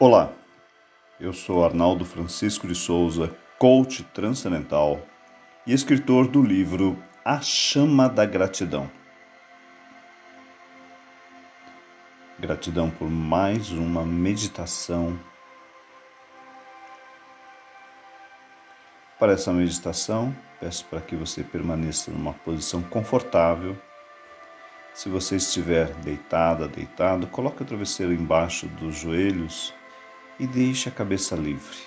Olá, eu sou Arnaldo Francisco de Souza, coach transcendental e escritor do livro A Chama da Gratidão. Gratidão por mais uma meditação. Para essa meditação, peço para que você permaneça numa posição confortável. Se você estiver deitada, deitado, coloque o travesseiro embaixo dos joelhos e deixe a cabeça livre.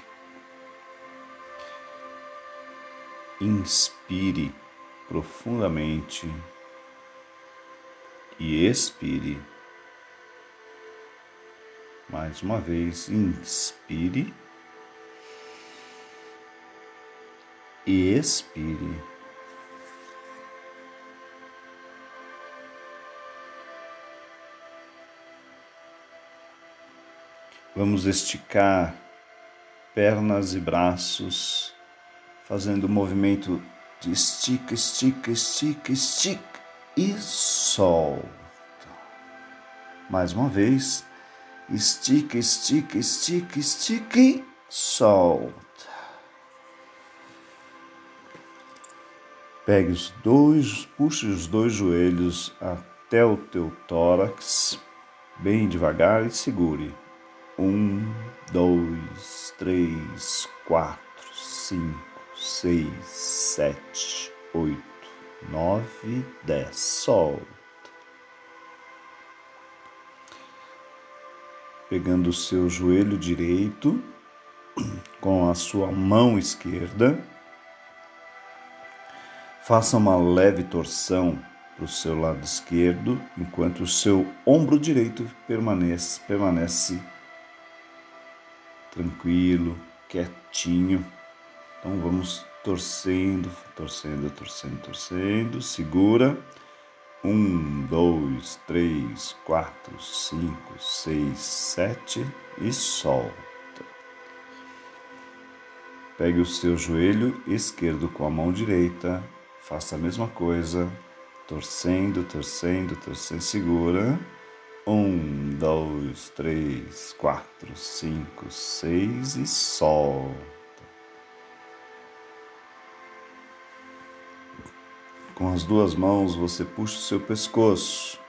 Inspire profundamente e expire. Mais uma vez, inspire e expire. Vamos esticar pernas e braços, fazendo o movimento de estica, estica, estica, estica e solta. Mais uma vez, estica, estica, estica, estica e solta. Pegue os dois, puxe os dois joelhos até o teu tórax, bem devagar e segure. Um, dois, três, quatro, cinco, seis, sete, oito, nove, dez. Solta. Pegando o seu joelho direito com a sua mão esquerda, faça uma leve torção para o seu lado esquerdo, enquanto o seu ombro direito permanece, permanece tranquilo, quietinho. Então vamos torcendo, torcendo, torcendo, torcendo. Segura. Um, dois, três, quatro, cinco, seis, sete e solta. Pegue o seu joelho esquerdo com a mão direita, faça a mesma coisa, torcendo, torcendo, torcendo, segura. Um, dois, três, quatro, cinco, seis e solta. Com as duas mãos você puxa o seu pescoço.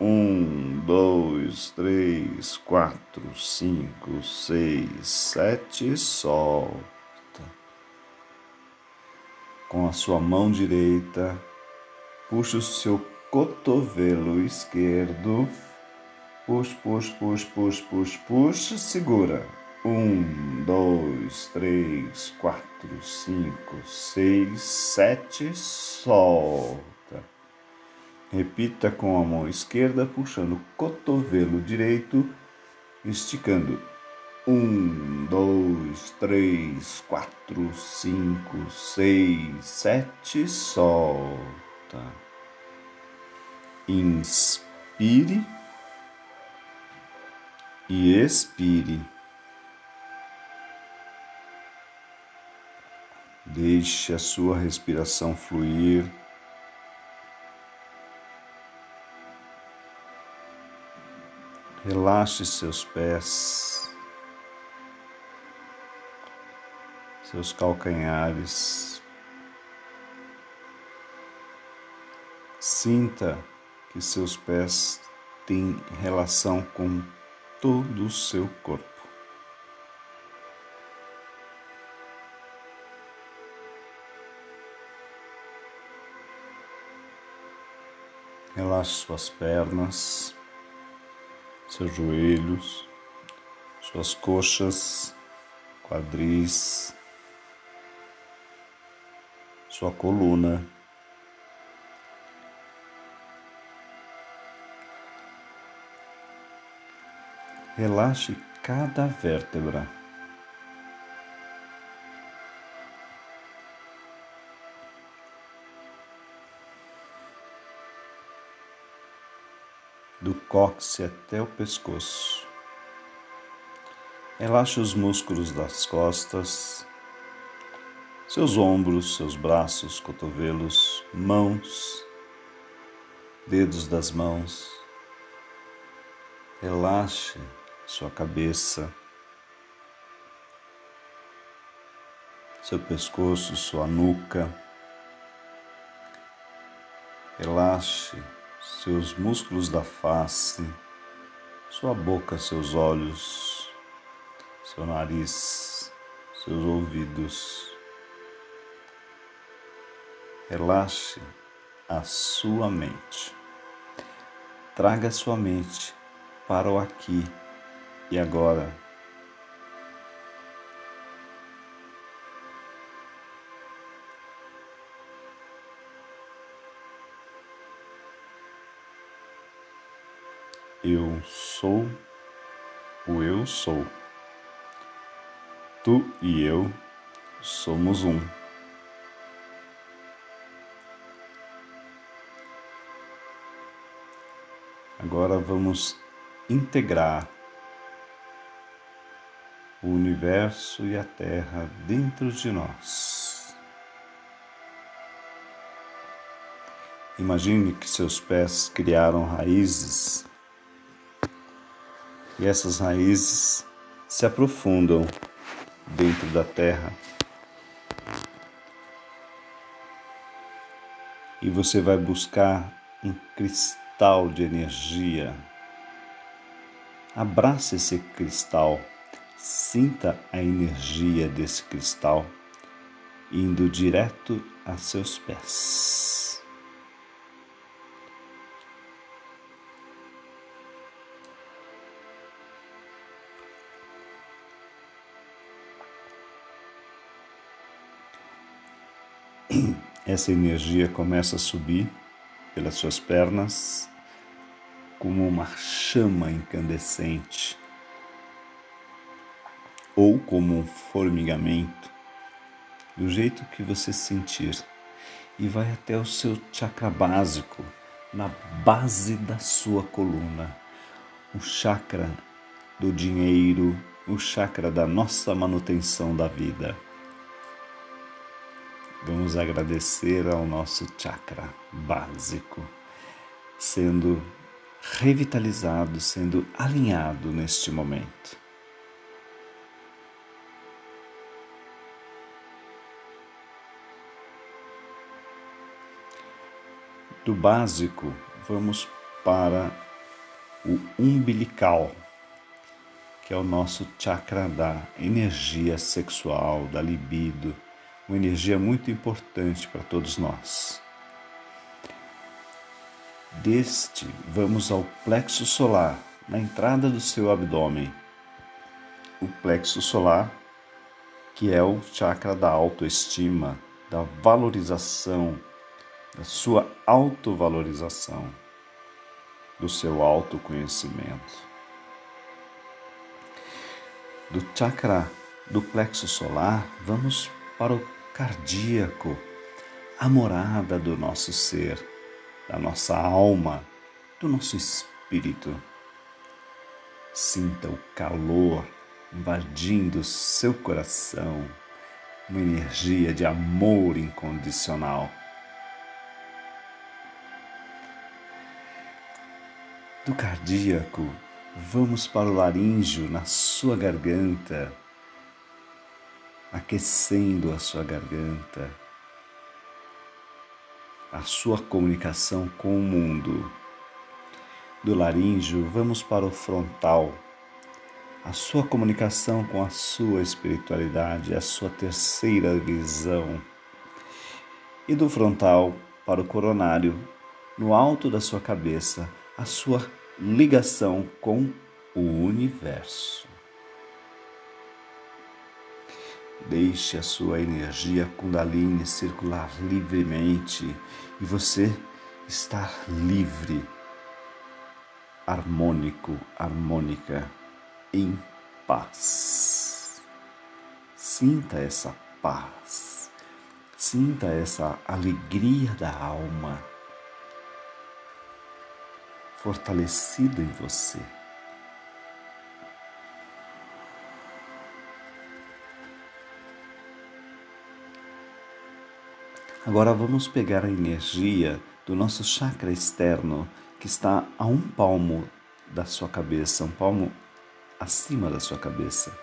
Um, dois, três, quatro, cinco, seis, sete e solta. Com a sua mão direita, puxa o seu cotovelo esquerdo Puxa, puxa, puxa, puxa, puxa, puxa, segura. Um, dois, três, quatro, cinco, seis, sete, solta. Repita com a mão esquerda, puxando o cotovelo direito, esticando. Um, dois, três, quatro, cinco, seis, sete, solta. Inspire e expire. Deixe a sua respiração fluir. Relaxe seus pés, seus calcanhares. Sinta que seus pés têm relação com todo o seu corpo. Relaxe suas pernas, seus joelhos, suas coxas, quadris, sua coluna. Relaxe cada vértebra. Do cóccix até o pescoço. Relaxe os músculos das costas, seus ombros, seus braços, cotovelos, mãos, dedos das mãos. Relaxe sua cabeça, seu pescoço, sua nuca. Relaxe seus músculos da face, sua boca, seus olhos, seu nariz, seus ouvidos. Relaxe a sua mente. Traga sua mente para o aqui e agora. Eu sou o eu sou. Tu e eu somos um. Agora vamos integrar o universo e a Terra dentro de nós. Imagine que seus pés criaram raízes e essas raízes se aprofundam dentro da terra. E você vai buscar um cristal de energia. Abrace esse cristal, sinta a energia desse cristal indo direto a seus pés. Essa energia começa a subir pelas suas pernas como uma chama incandescente ou como um formigamento, do jeito que você sentir, e vai até o seu chakra básico, na base da sua coluna, o chakra do dinheiro, o chakra da nossa manutenção da vida. Vamos agradecer ao nosso chakra básico, sendo revitalizado, sendo alinhado neste momento. Do básico, vamos para o umbilical, que é o nosso chakra da energia sexual, da libido uma energia muito importante para todos nós. Deste, vamos ao plexo solar, na entrada do seu abdômen. O plexo solar, que é o chakra da autoestima, da valorização, da sua autovalorização, do seu autoconhecimento. Do chakra do plexo solar, vamos para o cardíaco, a morada do nosso ser, da nossa alma, do nosso espírito. Sinta o calor invadindo seu coração, uma energia de amor incondicional. Do cardíaco, vamos para o laríngeo na sua garganta aquecendo a sua garganta, a sua comunicação com o mundo. Do laríngeo, vamos para o frontal, a sua comunicação com a sua espiritualidade, a sua terceira visão. E do frontal para o coronário, no alto da sua cabeça, a sua ligação com o universo. Deixe a sua energia Kundalini circular livremente e você estar livre, harmônico, harmônica, em paz. Sinta essa paz, sinta essa alegria da alma fortalecida em você. Agora vamos pegar a energia do nosso chakra externo, que está a um palmo da sua cabeça, um palmo acima da sua cabeça,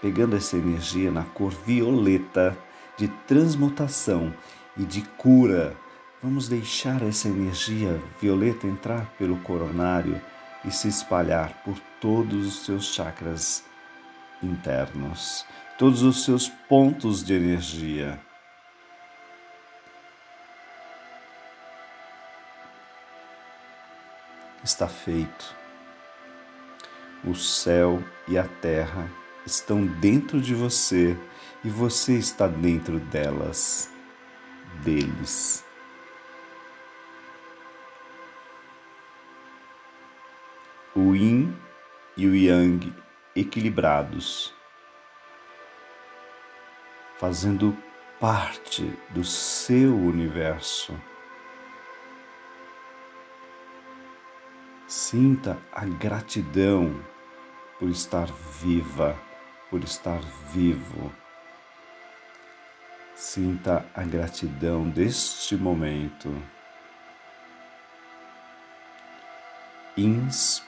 pegando essa energia na cor violeta de transmutação e de cura. Vamos deixar essa energia violeta entrar pelo coronário e se espalhar por todos os seus chakras internos, todos os seus pontos de energia. Está feito. O céu e a terra estão dentro de você e você está dentro delas, deles. O yin e o yang equilibrados, fazendo parte do seu universo. Sinta a gratidão por estar viva, por estar vivo. Sinta a gratidão deste momento. Inspire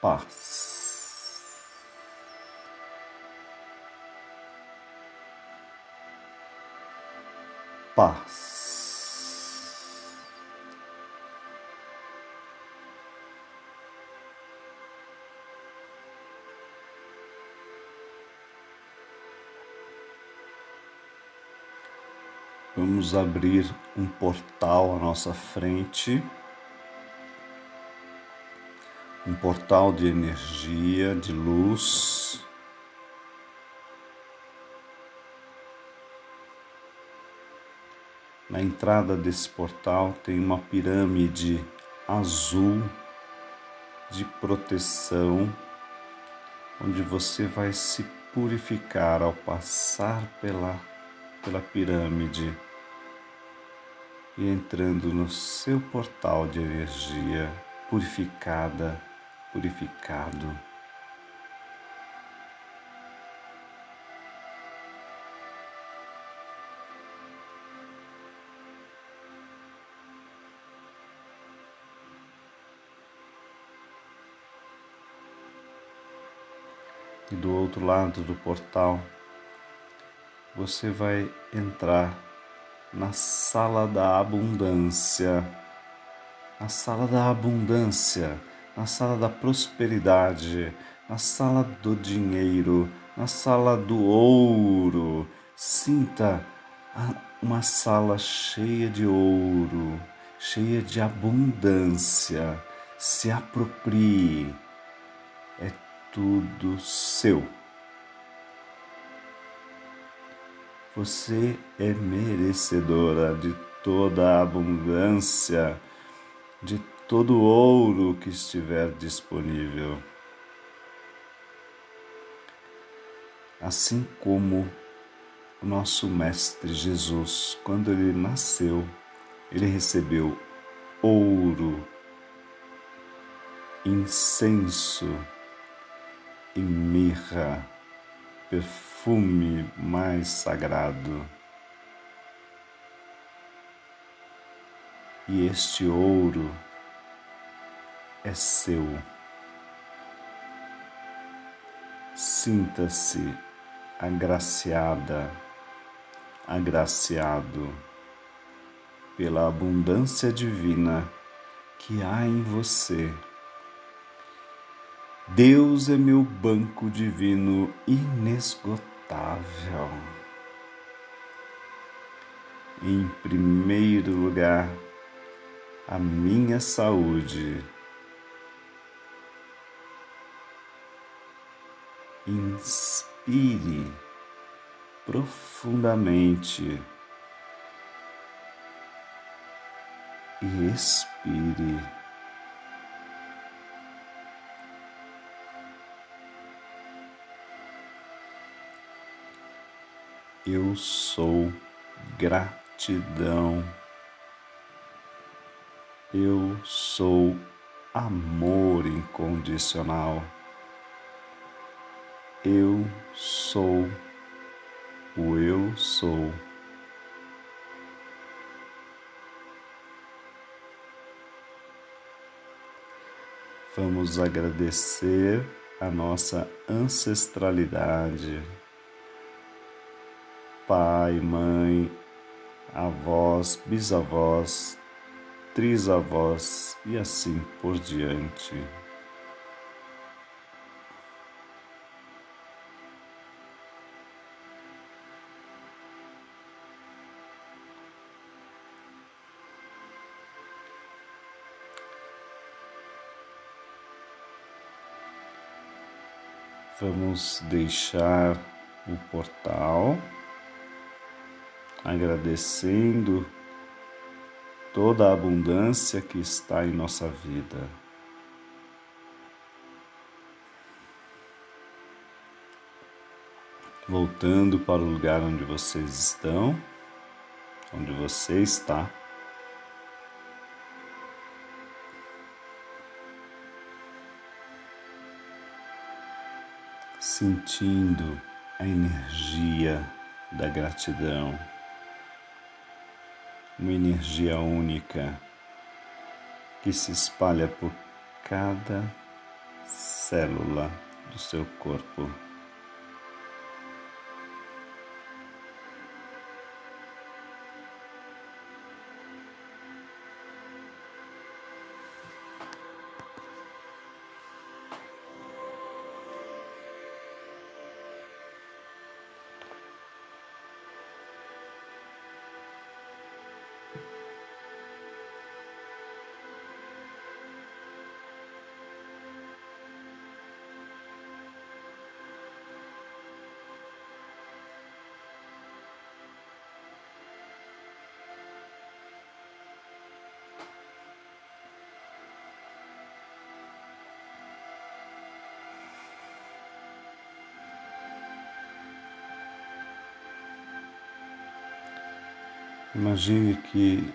Paz. Paz. Vamos abrir um portal à nossa frente, um portal de energia, de luz. Na entrada desse portal tem uma pirâmide azul de proteção, onde você vai se purificar ao passar pela, pela pirâmide e entrando no seu portal de energia purificada, purificado. E do outro lado do portal, você vai entrar na sala da abundância, na sala da abundância, na sala da prosperidade, na sala do dinheiro, na sala do ouro. Sinta uma sala cheia de ouro, cheia de abundância. Se aproprie, é tudo seu. Você é merecedora de toda a abundância, de todo o ouro que estiver disponível. Assim como o nosso Mestre Jesus, quando ele nasceu, ele recebeu ouro, incenso e mirra, perfume mais sagrado. E este ouro é seu. Sinta-se agraciada, agraciado pela abundância divina que há em você Deus é meu banco divino inesgotável. Em primeiro lugar, a minha saúde. inspire profundamente e expire. Eu sou gratidão. Eu sou amor incondicional. Eu sou o eu sou. Vamos agradecer a nossa ancestralidade. Pai, mãe, avós, bisavós, trisavós e assim por diante. Vamos deixar o portal agradecendo toda a abundância que está em nossa vida. Voltando para o lugar onde vocês estão, onde você está. Sentindo a energia da gratidão, uma energia única que se espalha por cada célula do seu corpo. Imagine que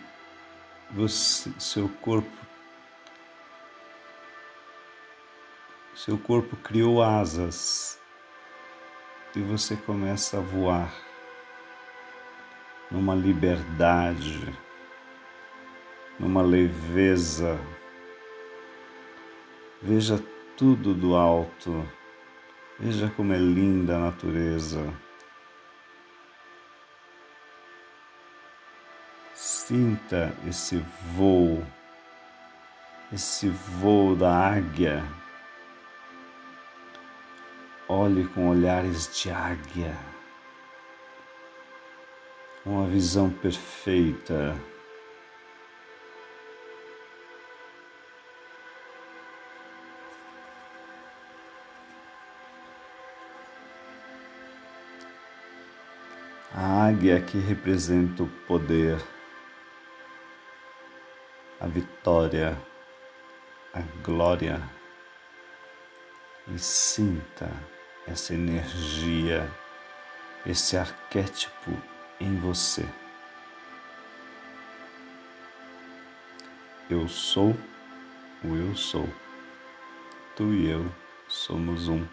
você, seu corpo, seu corpo criou asas e você começa a voar numa liberdade, numa leveza. Veja tudo do alto, veja como é linda a natureza. Sinta esse voo, esse voo da águia. Olhe com olhares de águia, uma visão perfeita. A águia que representa o poder a vitória, a glória e sinta essa energia, esse arquétipo em você. Eu sou o eu sou. Tu e eu somos um.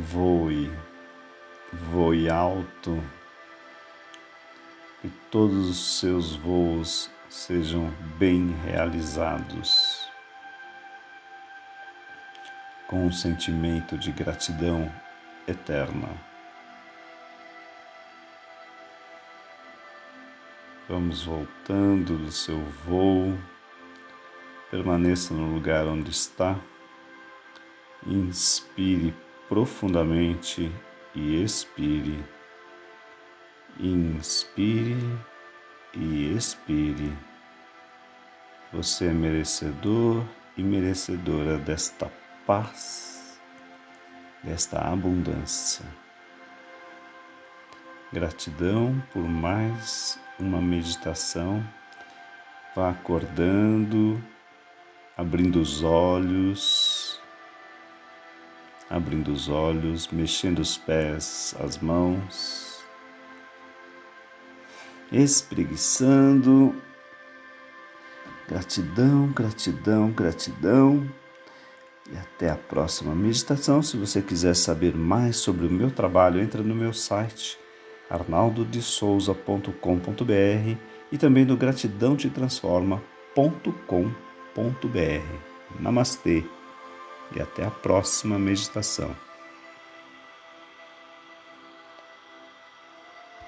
Voe, voe alto e todos os seus voos sejam bem realizados, com um sentimento de gratidão eterna. Vamos voltando do seu voo, permaneça no lugar onde está, inspire profundamente e expire. Inspire e expire. Você é merecedor e merecedora desta paz, desta abundância. Gratidão por mais uma meditação Vá acordando, abrindo os olhos, abrindo os olhos, mexendo os pés, as mãos, espreguiçando. Gratidão, gratidão, gratidão. E até a próxima meditação. Se você quiser saber mais sobre o meu trabalho, entra no meu site arnaldodesouza.com.br e também no gratidãotetransforma.com.br. Namastê e até a próxima meditação.